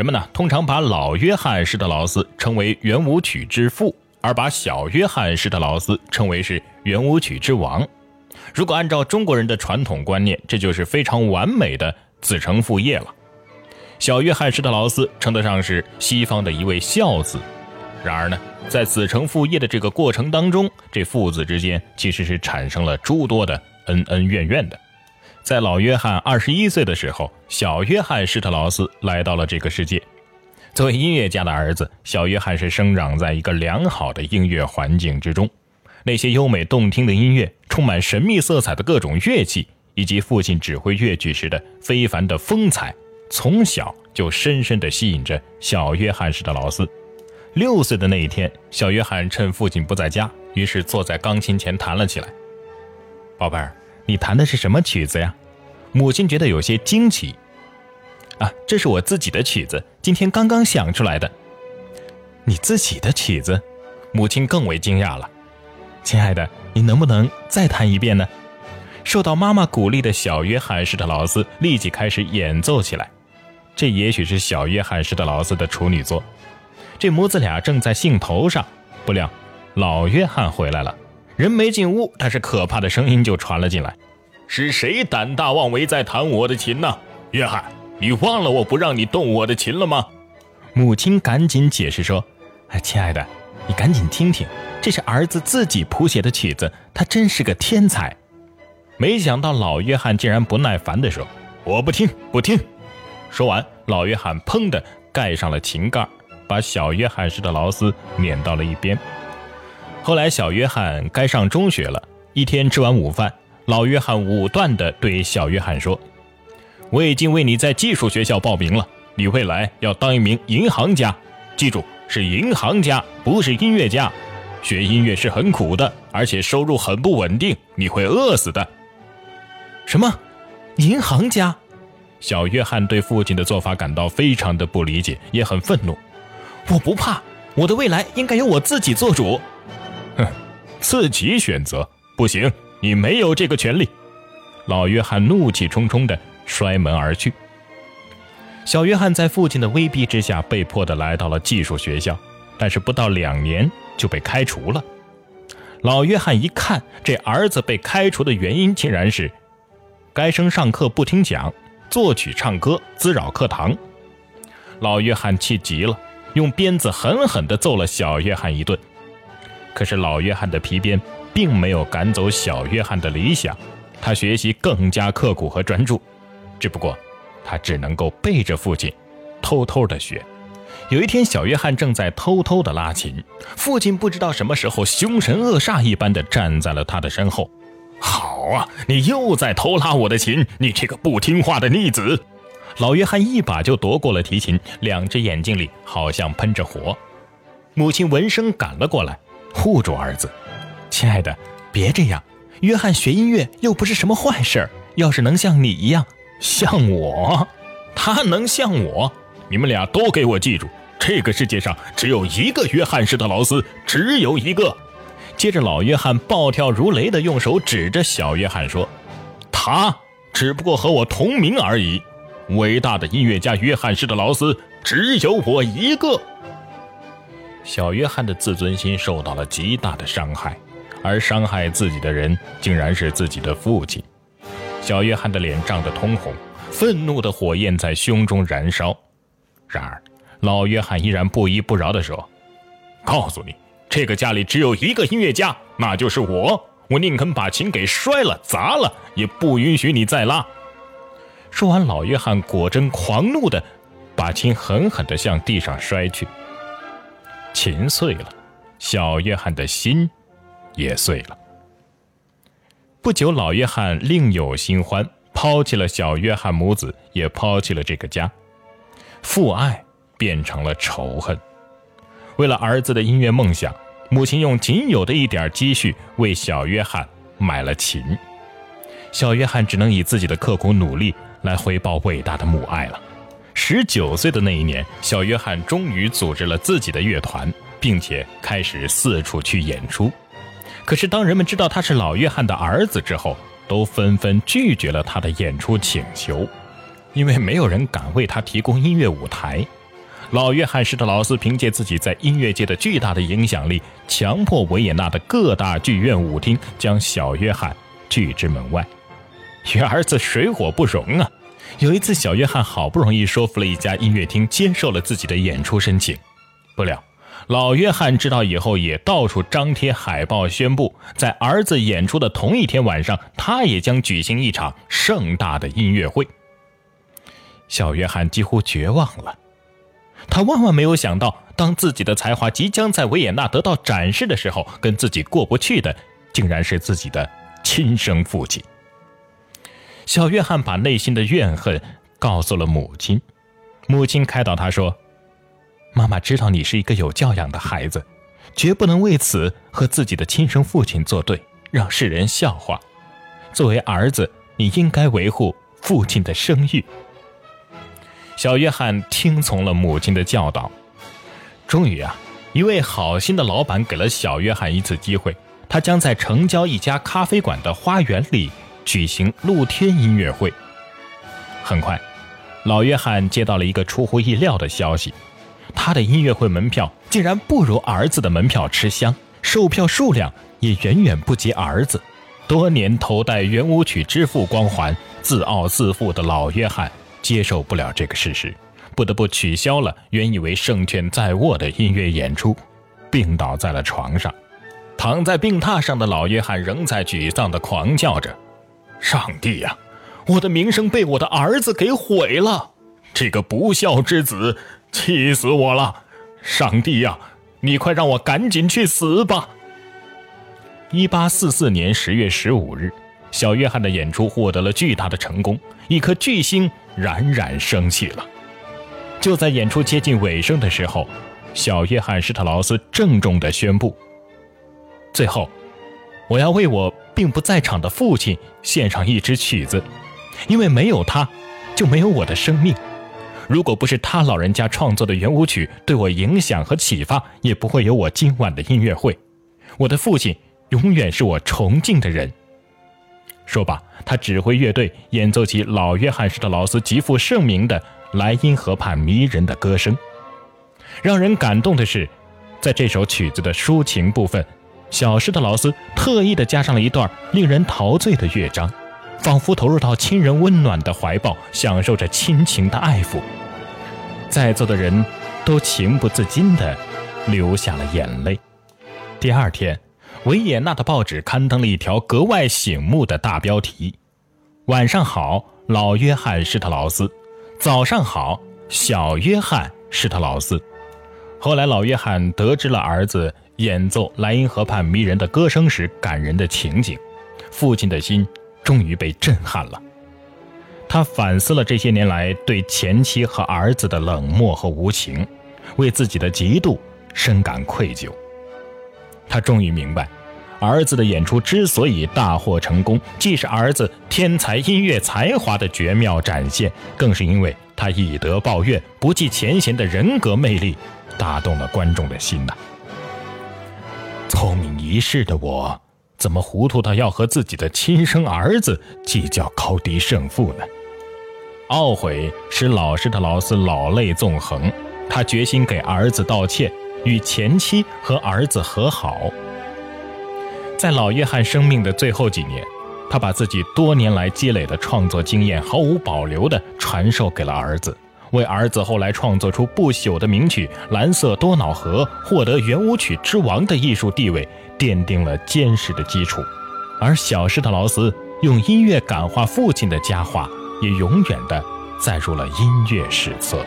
人们呢通常把老约翰施特劳斯称为圆舞曲之父，而把小约翰施特劳斯称为是圆舞曲之王。如果按照中国人的传统观念，这就是非常完美的子承父业了。小约翰施特劳斯称得上是西方的一位孝子。然而呢，在子承父业的这个过程当中，这父子之间其实是产生了诸多的恩恩怨怨的。在老约翰二十一岁的时候，小约翰施特劳斯来到了这个世界。作为音乐家的儿子，小约翰是生长在一个良好的音乐环境之中。那些优美动听的音乐、充满神秘色彩的各种乐器，以及父亲指挥乐曲时的非凡的风采，从小就深深地吸引着小约翰施特劳斯。六岁的那一天，小约翰趁父亲不在家，于是坐在钢琴前弹了起来。宝贝儿，你弹的是什么曲子呀？母亲觉得有些惊奇。啊，这是我自己的曲子，今天刚刚想出来的。你自己的曲子？母亲更为惊讶了。亲爱的，你能不能再弹一遍呢？受到妈妈鼓励的小约翰施特劳斯立即开始演奏起来。这也许是小约翰施特劳斯的处女作。这母子俩正在兴头上，不料老约翰回来了。人没进屋，但是可怕的声音就传了进来：“是谁胆大妄为在弹我的琴呢？约翰，你忘了我不让你动我的琴了吗？”母亲赶紧解释说：“哎，亲爱的，你赶紧听听，这是儿子自己谱写的曲子，他真是个天才。”没想到老约翰竟然不耐烦地说：“我不听，不听！”说完，老约翰砰的盖上了琴盖。把小约翰施特劳斯撵到了一边。后来，小约翰该上中学了。一天吃完午饭，老约翰武断地对小约翰说：“我已经为你在技术学校报名了，你未来要当一名银行家。记住，是银行家，不是音乐家。学音乐是很苦的，而且收入很不稳定，你会饿死的。”什么？银行家？小约翰对父亲的做法感到非常的不理解，也很愤怒。我不怕，我的未来应该由我自己做主。哼，自己选择不行，你没有这个权利。老约翰怒气冲冲地摔门而去。小约翰在父亲的威逼之下，被迫的来到了技术学校，但是不到两年就被开除了。老约翰一看，这儿子被开除的原因竟然是该生上课不听讲，作曲唱歌滋扰课堂。老约翰气急了。用鞭子狠狠地揍了小约翰一顿，可是老约翰的皮鞭并没有赶走小约翰的理想，他学习更加刻苦和专注，只不过他只能够背着父亲，偷偷的学。有一天，小约翰正在偷偷的拉琴，父亲不知道什么时候凶神恶煞一般的站在了他的身后。好啊，你又在偷拉我的琴，你这个不听话的逆子！老约翰一把就夺过了提琴，两只眼睛里好像喷着火。母亲闻声赶了过来，护住儿子：“亲爱的，别这样。约翰学音乐又不是什么坏事。要是能像你一样，像我，他能像我，你们俩都给我记住，这个世界上只有一个约翰施特劳斯，只有一个。”接着，老约翰暴跳如雷地用手指着小约翰说：“他只不过和我同名而已。”伟大的音乐家约翰施特劳斯只有我一个。小约翰的自尊心受到了极大的伤害，而伤害自己的人竟然是自己的父亲。小约翰的脸涨得通红，愤怒的火焰在胸中燃烧。然而，老约翰依然不依不饶地说：“告诉你，这个家里只有一个音乐家，那就是我。我宁肯把琴给摔了、砸了，也不允许你再拉。”说完，老约翰果真狂怒的把琴狠狠的向地上摔去。琴碎了，小约翰的心也碎了。不久，老约翰另有新欢，抛弃了小约翰母子，也抛弃了这个家。父爱变成了仇恨。为了儿子的音乐梦想，母亲用仅有的一点积蓄为小约翰买了琴。小约翰只能以自己的刻苦努力。来回报伟大的母爱了。十九岁的那一年，小约翰终于组织了自己的乐团，并且开始四处去演出。可是，当人们知道他是老约翰的儿子之后，都纷纷拒绝了他的演出请求，因为没有人敢为他提供音乐舞台。老约翰施特劳斯凭借自己在音乐界的巨大的影响力，强迫维也纳的各大剧院舞厅将小约翰拒之门外，与儿子水火不容啊！有一次，小约翰好不容易说服了一家音乐厅接受了自己的演出申请，不料老约翰知道以后，也到处张贴海报，宣布在儿子演出的同一天晚上，他也将举行一场盛大的音乐会。小约翰几乎绝望了，他万万没有想到，当自己的才华即将在维也纳得到展示的时候，跟自己过不去的，竟然是自己的亲生父亲。小约翰把内心的怨恨告诉了母亲，母亲开导他说：“妈妈知道你是一个有教养的孩子，绝不能为此和自己的亲生父亲作对，让世人笑话。作为儿子，你应该维护父亲的声誉。”小约翰听从了母亲的教导。终于啊，一位好心的老板给了小约翰一次机会，他将在城郊一家咖啡馆的花园里。举行露天音乐会。很快，老约翰接到了一个出乎意料的消息：他的音乐会门票竟然不如儿子的门票吃香，售票数量也远远不及儿子。多年头戴圆舞曲之父光环、自傲自负的老约翰接受不了这个事实，不得不取消了原以为胜券在握的音乐演出，病倒在了床上。躺在病榻上的老约翰仍在沮丧地狂叫着。上帝呀，我的名声被我的儿子给毁了！这个不孝之子，气死我了！上帝呀，你快让我赶紧去死吧！一八四四年十月十五日，小约翰的演出获得了巨大的成功，一颗巨星冉冉升起了。就在演出接近尾声的时候，小约翰施特劳斯郑重地宣布：“最后，我要为我。”并不在场的父亲献上一支曲子，因为没有他，就没有我的生命。如果不是他老人家创作的圆舞曲对我影响和启发，也不会有我今晚的音乐会。我的父亲永远是我崇敬的人。说罢，他指挥乐队演奏起老约翰施特劳斯极负盛名的莱茵河畔迷人的歌声。让人感动的是，在这首曲子的抒情部分。小施特劳斯特意的加上了一段令人陶醉的乐章，仿佛投入到亲人温暖的怀抱，享受着亲情的爱抚。在座的人都情不自禁的流下了眼泪。第二天，维也纳的报纸刊登了一条格外醒目的大标题：“晚上好，老约翰施特劳斯；早上好，小约翰施特劳斯。”后来，老约翰得知了儿子。演奏莱茵河畔迷人的歌声时，感人的情景，父亲的心终于被震撼了。他反思了这些年来对前妻和儿子的冷漠和无情，为自己的嫉妒深感愧疚。他终于明白，儿子的演出之所以大获成功，既是儿子天才音乐才华的绝妙展现，更是因为他以德报怨、不计前嫌的人格魅力，打动了观众的心呐。聪明一世的我，怎么糊涂到要和自己的亲生儿子计较高低胜负呢？懊悔使老实的劳斯老泪纵横，他决心给儿子道歉，与前妻和儿子和好。在老约翰生命的最后几年，他把自己多年来积累的创作经验毫无保留地传授给了儿子。为儿子后来创作出不朽的名曲《蓝色多瑙河》获得圆舞曲之王的艺术地位奠定了坚实的基础，而小施特劳斯用音乐感化父亲的佳话，也永远的载入了音乐史册。